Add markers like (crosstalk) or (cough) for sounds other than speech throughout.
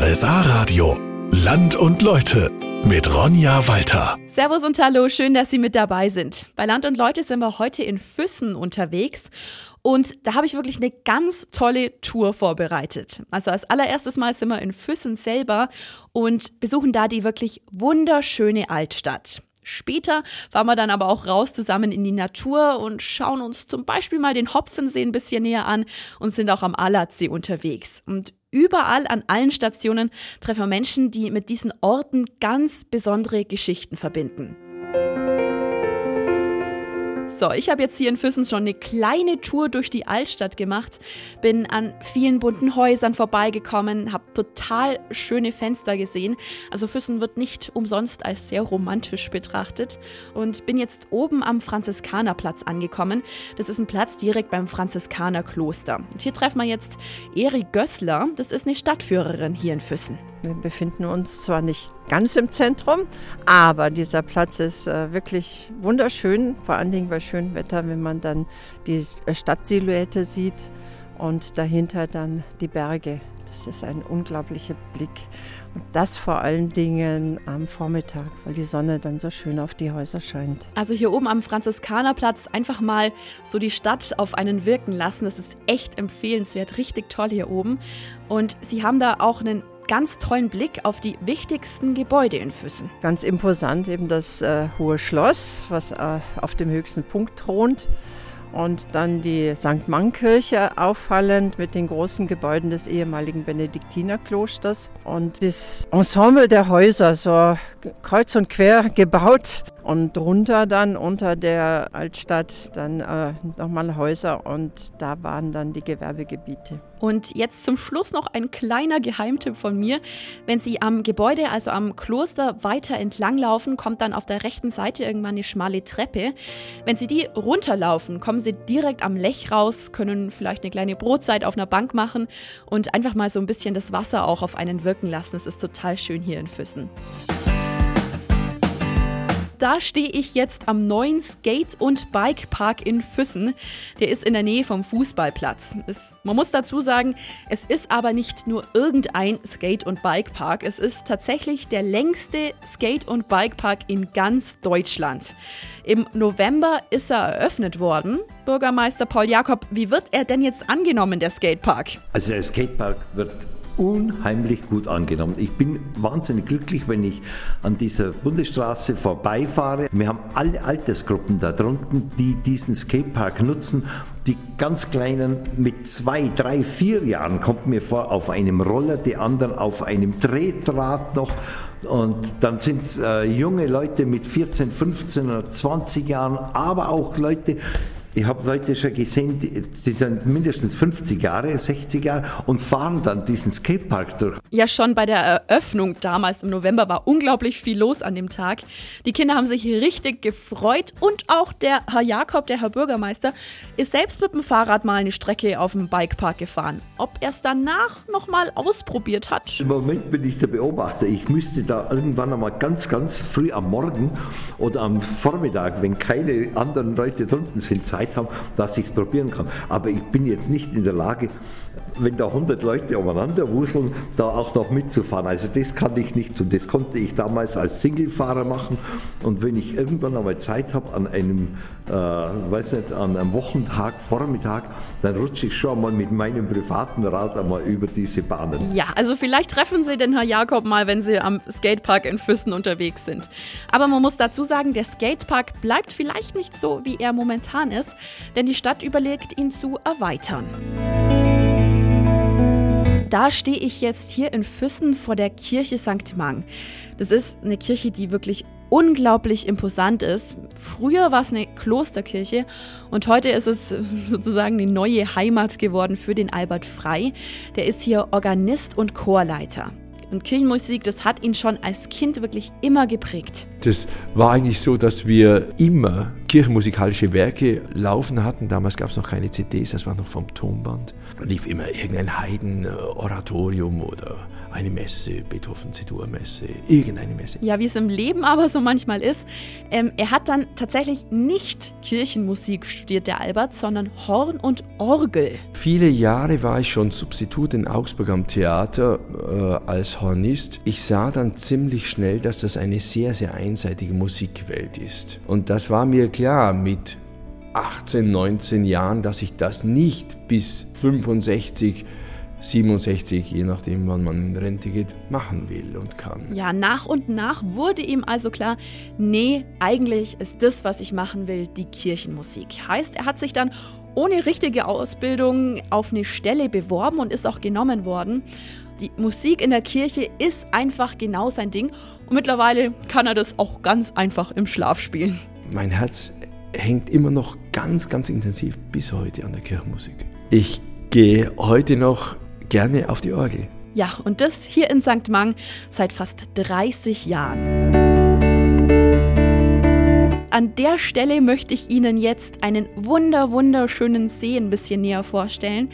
RSA Radio. Land und Leute mit Ronja Walter. Servus und Hallo, schön, dass Sie mit dabei sind. Bei Land und Leute sind wir heute in Füssen unterwegs und da habe ich wirklich eine ganz tolle Tour vorbereitet. Also als allererstes Mal sind wir in Füssen selber und besuchen da die wirklich wunderschöne Altstadt. Später fahren wir dann aber auch raus zusammen in die Natur und schauen uns zum Beispiel mal den Hopfensee ein bisschen näher an und sind auch am Allertsee unterwegs. Und Überall an allen Stationen treffen wir Menschen, die mit diesen Orten ganz besondere Geschichten verbinden. So, ich habe jetzt hier in Füssen schon eine kleine Tour durch die Altstadt gemacht, bin an vielen bunten Häusern vorbeigekommen, habe total schöne Fenster gesehen. Also Füssen wird nicht umsonst als sehr romantisch betrachtet und bin jetzt oben am Franziskanerplatz angekommen. Das ist ein Platz direkt beim Franziskanerkloster. Und hier treffen wir jetzt Eri Gößler, das ist eine Stadtführerin hier in Füssen. Wir befinden uns zwar nicht ganz im Zentrum, aber dieser Platz ist äh, wirklich wunderschön, vor allen Dingen bei schönem Wetter, wenn man dann die äh, Stadtsilhouette sieht und dahinter dann die Berge. Das ist ein unglaublicher Blick. Und das vor allen Dingen am Vormittag, weil die Sonne dann so schön auf die Häuser scheint. Also hier oben am Franziskanerplatz einfach mal so die Stadt auf einen wirken lassen. Das ist echt empfehlenswert, richtig toll hier oben. Und sie haben da auch einen ganz tollen Blick auf die wichtigsten Gebäude in Füssen. Ganz imposant eben das äh, Hohe Schloss, was äh, auf dem höchsten Punkt thront. Und dann die St. Mann-Kirche auffallend mit den großen Gebäuden des ehemaligen Benediktinerklosters. Und das Ensemble der Häuser, so kreuz und quer gebaut. Und drunter dann unter der Altstadt dann äh, nochmal Häuser und da waren dann die Gewerbegebiete. Und jetzt zum Schluss noch ein kleiner Geheimtipp von mir. Wenn Sie am Gebäude, also am Kloster, weiter entlanglaufen, kommt dann auf der rechten Seite irgendwann eine schmale Treppe. Wenn Sie die runterlaufen, kommen Sie direkt am Lech raus, können vielleicht eine kleine Brotzeit auf einer Bank machen und einfach mal so ein bisschen das Wasser auch auf einen wirken lassen. Es ist total schön hier in Füssen da stehe ich jetzt am neuen Skate- und Bikepark in Füssen. Der ist in der Nähe vom Fußballplatz. Es, man muss dazu sagen, es ist aber nicht nur irgendein Skate- und Bikepark. Es ist tatsächlich der längste Skate- und Bikepark in ganz Deutschland. Im November ist er eröffnet worden. Bürgermeister Paul Jakob, wie wird er denn jetzt angenommen, der Skatepark? Also der Skatepark wird unheimlich gut angenommen. Ich bin wahnsinnig glücklich, wenn ich an dieser Bundesstraße vorbeifahre. Wir haben alle Altersgruppen da drunten, die diesen Skatepark nutzen. Die ganz Kleinen mit zwei, drei, vier Jahren kommt mir vor auf einem Roller, die anderen auf einem Drehdraht noch. Und dann sind es äh, junge Leute mit 14, 15 oder 20 Jahren, aber auch Leute, ich habe Leute schon gesehen, die, die, sind mindestens 50 Jahre, 60 Jahre und fahren dann diesen Skatepark durch. Ja, schon bei der Eröffnung damals im November war unglaublich viel los an dem Tag. Die Kinder haben sich richtig gefreut und auch der Herr Jakob, der Herr Bürgermeister, ist selbst mit dem Fahrrad mal eine Strecke auf dem Bikepark gefahren. Ob er es danach nochmal ausprobiert hat? Im Moment bin ich der Beobachter. Ich müsste da irgendwann einmal ganz, ganz früh am Morgen oder am Vormittag, wenn keine anderen Leute drunten sind, Zeit Zeit haben, dass ich es probieren kann. Aber ich bin jetzt nicht in der Lage, wenn da 100 Leute umeinander wuseln, da auch noch mitzufahren. Also das kann ich nicht tun. Das konnte ich damals als Singlefahrer machen. Und wenn ich irgendwann einmal Zeit habe an einem, äh, weiß nicht, an einem Wochentag, Vormittag, dann rutsche ich schon einmal mit meinem privaten Rad einmal über diese Bahnen. Ja, also vielleicht treffen Sie den Herr Jakob mal, wenn Sie am Skatepark in Füssen unterwegs sind. Aber man muss dazu sagen, der Skatepark bleibt vielleicht nicht so, wie er momentan ist, denn die Stadt überlegt, ihn zu erweitern da stehe ich jetzt hier in Füssen vor der Kirche St. Mang. Das ist eine Kirche, die wirklich unglaublich imposant ist. Früher war es eine Klosterkirche und heute ist es (laughs) sozusagen die neue Heimat geworden für den Albert Frei. Der ist hier Organist und Chorleiter. Und Kirchenmusik, das hat ihn schon als Kind wirklich immer geprägt. Das war eigentlich so, dass wir immer kirchenmusikalische Werke laufen hatten. Damals gab es noch keine CDs, das war noch vom Tonband. Lief immer irgendein Heiden-Oratorium oder eine Messe, Beethoven C-Dur-Messe, irgendeine Messe. Ja, wie es im Leben aber so manchmal ist. Ähm, er hat dann tatsächlich nicht Kirchenmusik studiert, der Albert, sondern Horn und Orgel. Viele Jahre war ich schon Substitut in Augsburg am Theater äh, als Hornist. Ich sah dann ziemlich schnell, dass das eine sehr, sehr einseitige Musikwelt ist. Und das war mir klar mit 18, 19 Jahren, dass ich das nicht bis 65 67, je nachdem, wann man in Rente geht, machen will und kann. Ja, nach und nach wurde ihm also klar, nee, eigentlich ist das, was ich machen will, die Kirchenmusik. Heißt, er hat sich dann ohne richtige Ausbildung auf eine Stelle beworben und ist auch genommen worden. Die Musik in der Kirche ist einfach genau sein Ding und mittlerweile kann er das auch ganz einfach im Schlaf spielen. Mein Herz hängt immer noch ganz, ganz intensiv bis heute an der Kirchenmusik. Ich gehe heute noch gerne auf die Orgel. Ja, und das hier in St. Mang seit fast 30 Jahren. An der Stelle möchte ich Ihnen jetzt einen wunder wunderschönen See ein bisschen näher vorstellen.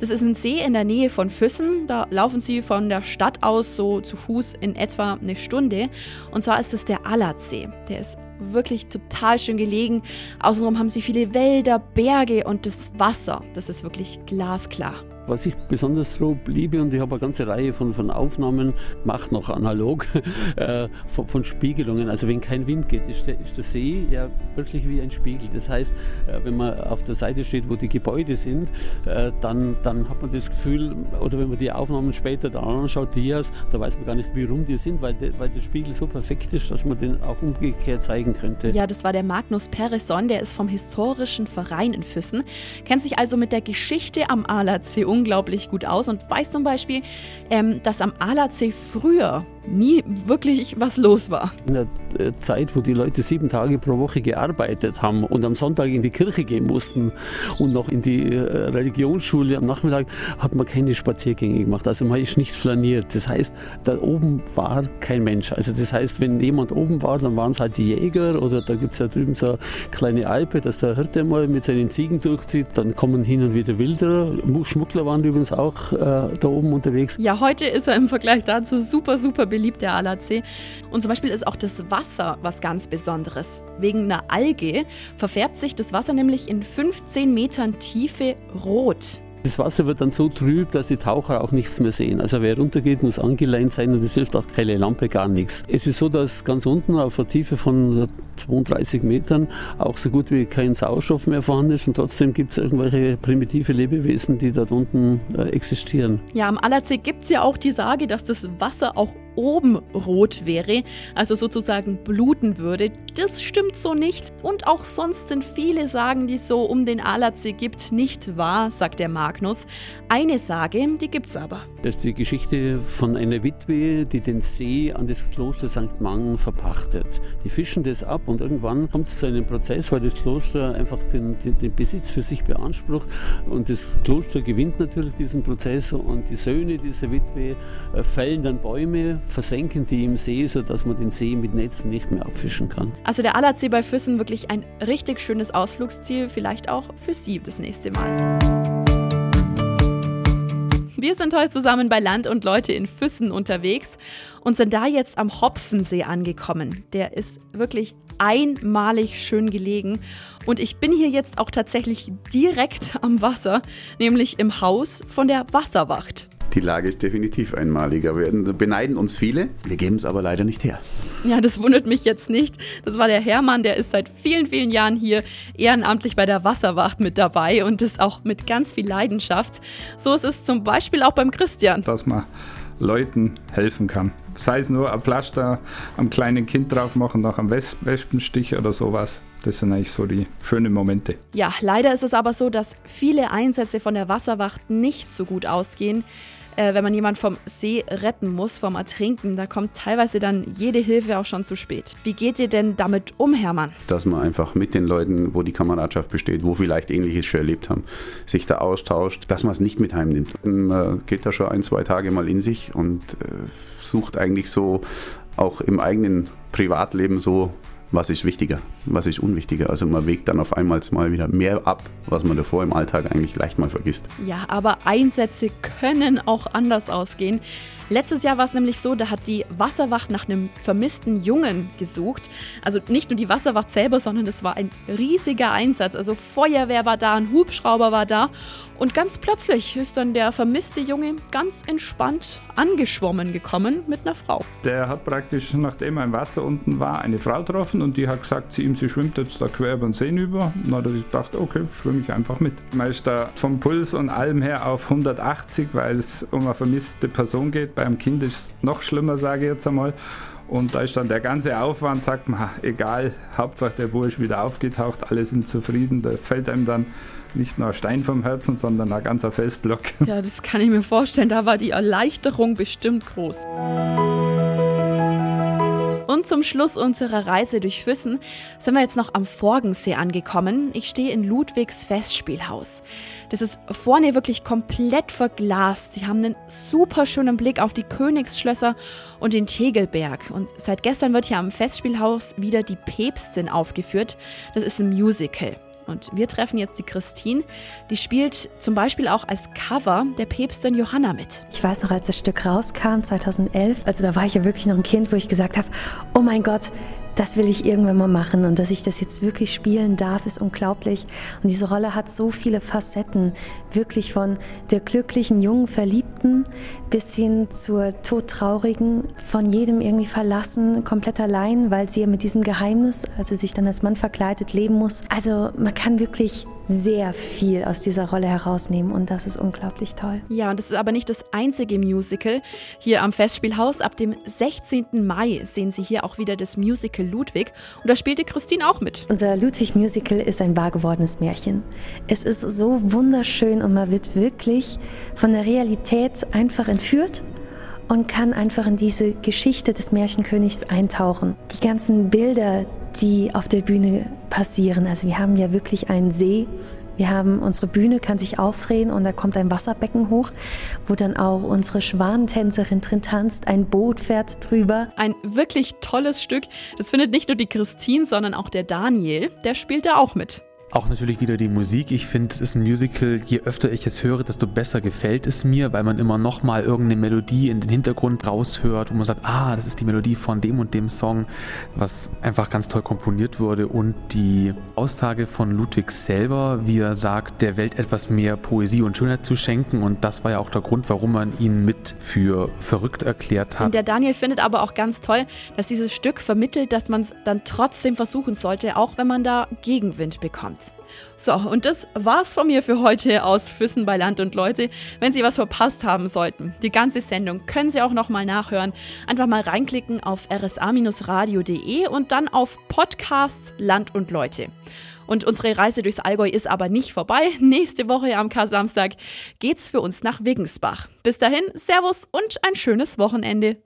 Das ist ein See in der Nähe von Füssen. Da laufen Sie von der Stadt aus so zu Fuß in etwa eine Stunde. Und zwar ist es der Allertsee. Der ist wirklich total schön gelegen. Außenrum haben Sie viele Wälder, Berge und das Wasser. Das ist wirklich glasklar. Was ich besonders grob liebe, und ich habe eine ganze Reihe von, von Aufnahmen gemacht, noch analog, (laughs) äh, von, von, Spiegelungen. Also wenn kein Wind geht, ist der, ist der, See ja wirklich wie ein Spiegel. Das heißt, äh, wenn man auf der Seite steht, wo die Gebäude sind, äh, dann, dann hat man das Gefühl, oder wenn man die Aufnahmen später da anschaut, Dias, da weiß man gar nicht, wie rum die sind, weil, de, weil der Spiegel so perfekt ist, dass man den auch umgekehrt zeigen könnte. Ja, das war der Magnus Peresson, der ist vom Historischen Verein in Füssen, kennt sich also mit der Geschichte am Ahlersee um unglaublich gut aus. Und weiß zum Beispiel, ähm, dass am Alatsee früher nie wirklich was los war. In der äh, Zeit, wo die Leute sieben Tage pro Woche gearbeitet haben und am Sonntag in die Kirche gehen mussten und noch in die äh, Religionsschule am Nachmittag, hat man keine Spaziergänge gemacht. Also man ist nicht flaniert. Das heißt, da oben war kein Mensch. Also das heißt, wenn jemand oben war, dann waren es halt die Jäger oder da gibt es ja drüben so eine kleine Alpe, dass der Hirte mal mit seinen Ziegen durchzieht. Dann kommen hin und wieder Wilderer. Schmuggler waren übrigens auch äh, da oben unterwegs. Ja, heute ist er im Vergleich dazu super, super beliebt beliebt, der Alatsee. Und zum Beispiel ist auch das Wasser was ganz Besonderes. Wegen einer Alge verfärbt sich das Wasser nämlich in 15 Metern Tiefe rot. Das Wasser wird dann so trüb, dass die Taucher auch nichts mehr sehen. Also wer runtergeht, muss angeleint sein und es hilft auch keine Lampe, gar nichts. Es ist so, dass ganz unten auf einer Tiefe von 32 Metern auch so gut wie kein Sauerstoff mehr vorhanden ist und trotzdem gibt es irgendwelche primitive Lebewesen, die dort unten äh, existieren. Ja, am Allersee gibt es ja auch die Sage, dass das Wasser auch oben rot wäre, also sozusagen bluten würde. Das stimmt so nicht. Und auch sonst sind viele Sagen, die es so um den Alatsee gibt, nicht wahr, sagt der Magnus. Eine Sage, die gibt's aber. Das ist die Geschichte von einer Witwe, die den See an das Kloster St. Mang verpachtet. Die fischen das ab und irgendwann kommt es zu einem Prozess, weil das Kloster einfach den, den, den Besitz für sich beansprucht und das Kloster gewinnt natürlich diesen Prozess und die Söhne dieser Witwe äh, fällen dann Bäume, versenken die im See, sodass man den See mit Netzen nicht mehr abfischen kann. Also der Allersee bei Füssen wirklich ein richtig schönes Ausflugsziel, vielleicht auch für Sie das nächste Mal. Wir sind heute zusammen bei Land und Leute in Füssen unterwegs und sind da jetzt am Hopfensee angekommen. Der ist wirklich einmalig schön gelegen und ich bin hier jetzt auch tatsächlich direkt am Wasser, nämlich im Haus von der Wasserwacht. Die Lage ist definitiv einmalig. Wir beneiden uns viele, wir geben es aber leider nicht her. Ja, das wundert mich jetzt nicht. Das war der Hermann, der ist seit vielen, vielen Jahren hier ehrenamtlich bei der Wasserwacht mit dabei und ist auch mit ganz viel Leidenschaft. So ist es zum Beispiel auch beim Christian. Dass man Leuten helfen kann. Sei es nur ein Pflaster am kleinen Kind drauf machen nach einem Wespenstich oder sowas. Das sind eigentlich so die schönen Momente. Ja, leider ist es aber so, dass viele Einsätze von der Wasserwacht nicht so gut ausgehen. Äh, wenn man jemanden vom See retten muss, vom Ertrinken, da kommt teilweise dann jede Hilfe auch schon zu spät. Wie geht ihr denn damit um, Hermann? Dass man einfach mit den Leuten, wo die Kameradschaft besteht, wo vielleicht Ähnliches schon erlebt haben, sich da austauscht, dass man es nicht mit heimnimmt. Man geht da schon ein, zwei Tage mal in sich und äh, sucht eigentlich so auch im eigenen Privatleben so was ist wichtiger, was ist unwichtiger. Also man wägt dann auf einmal mal wieder mehr ab, was man davor im Alltag eigentlich leicht mal vergisst. Ja, aber Einsätze können auch anders ausgehen. Letztes Jahr war es nämlich so, da hat die Wasserwacht nach einem vermissten Jungen gesucht. Also nicht nur die Wasserwacht selber, sondern es war ein riesiger Einsatz. Also Feuerwehr war da, ein Hubschrauber war da. Und ganz plötzlich ist dann der vermisste Junge ganz entspannt angeschwommen gekommen mit einer Frau. Der hat praktisch, nachdem er im Wasser unten war, eine Frau getroffen und die hat gesagt zu ihm, sie schwimmt jetzt da quer über den See über. Und dann hat er gedacht, okay, schwimme ich einfach mit. Man ist da vom Puls und allem her auf 180, weil es um eine vermisste Person geht. Beim Kind ist es noch schlimmer, sage ich jetzt einmal. Und da ist dann der ganze Aufwand, sagt man, egal, Hauptsache der Bursch wieder aufgetaucht, alle sind zufrieden. Da fällt einem dann nicht nur ein Stein vom Herzen, sondern ein ganzer Felsblock. Ja, das kann ich mir vorstellen. Da war die Erleichterung bestimmt groß. Und zum Schluss unserer Reise durch Füssen sind wir jetzt noch am Forgensee angekommen. Ich stehe in Ludwigs Festspielhaus. Das ist vorne wirklich komplett verglast. Sie haben einen super schönen Blick auf die Königsschlösser und den Tegelberg. Und seit gestern wird hier am Festspielhaus wieder die Päpstin aufgeführt. Das ist ein Musical. Und wir treffen jetzt die Christine. Die spielt zum Beispiel auch als Cover der Päpstin Johanna mit. Ich weiß noch, als das Stück rauskam, 2011, also da war ich ja wirklich noch ein Kind, wo ich gesagt habe, oh mein Gott, das will ich irgendwann mal machen und dass ich das jetzt wirklich spielen darf, ist unglaublich. Und diese Rolle hat so viele Facetten, wirklich von der glücklichen jungen Verliebten bis hin zur todtraurigen, von jedem irgendwie verlassen, komplett allein, weil sie ja mit diesem Geheimnis, als sie sich dann als Mann verkleidet, leben muss. Also man kann wirklich sehr viel aus dieser Rolle herausnehmen und das ist unglaublich toll. Ja, und das ist aber nicht das einzige Musical hier am Festspielhaus. Ab dem 16. Mai sehen Sie hier auch wieder das Musical Ludwig und da spielte Christine auch mit. Unser Ludwig Musical ist ein wahr gewordenes Märchen. Es ist so wunderschön und man wird wirklich von der Realität einfach entführt und kann einfach in diese Geschichte des Märchenkönigs eintauchen. Die ganzen Bilder, die auf der Bühne passieren. Also wir haben ja wirklich einen See. Wir haben unsere Bühne kann sich aufdrehen und da kommt ein Wasserbecken hoch, wo dann auch unsere Schwanentänzerin drin tanzt. Ein Boot fährt drüber. Ein wirklich tolles Stück. Das findet nicht nur die Christine, sondern auch der Daniel. Der spielt da auch mit. Auch natürlich wieder die Musik. Ich finde, es ist ein Musical, je öfter ich es höre, desto besser gefällt es mir, weil man immer nochmal irgendeine Melodie in den Hintergrund raushört, wo man sagt, ah, das ist die Melodie von dem und dem Song, was einfach ganz toll komponiert wurde. Und die Aussage von Ludwig selber, wie er sagt, der Welt etwas mehr Poesie und Schönheit zu schenken. Und das war ja auch der Grund, warum man ihn mit für verrückt erklärt hat. Und der Daniel findet aber auch ganz toll, dass dieses Stück vermittelt, dass man es dann trotzdem versuchen sollte, auch wenn man da Gegenwind bekommt. So, und das war's von mir für heute aus Füssen bei Land und Leute. Wenn Sie was verpasst haben sollten, die ganze Sendung können Sie auch nochmal nachhören. Einfach mal reinklicken auf rsa-radio.de und dann auf Podcasts Land und Leute. Und unsere Reise durchs Allgäu ist aber nicht vorbei. Nächste Woche am Kar-Samstag geht's für uns nach Wiggensbach. Bis dahin, Servus und ein schönes Wochenende.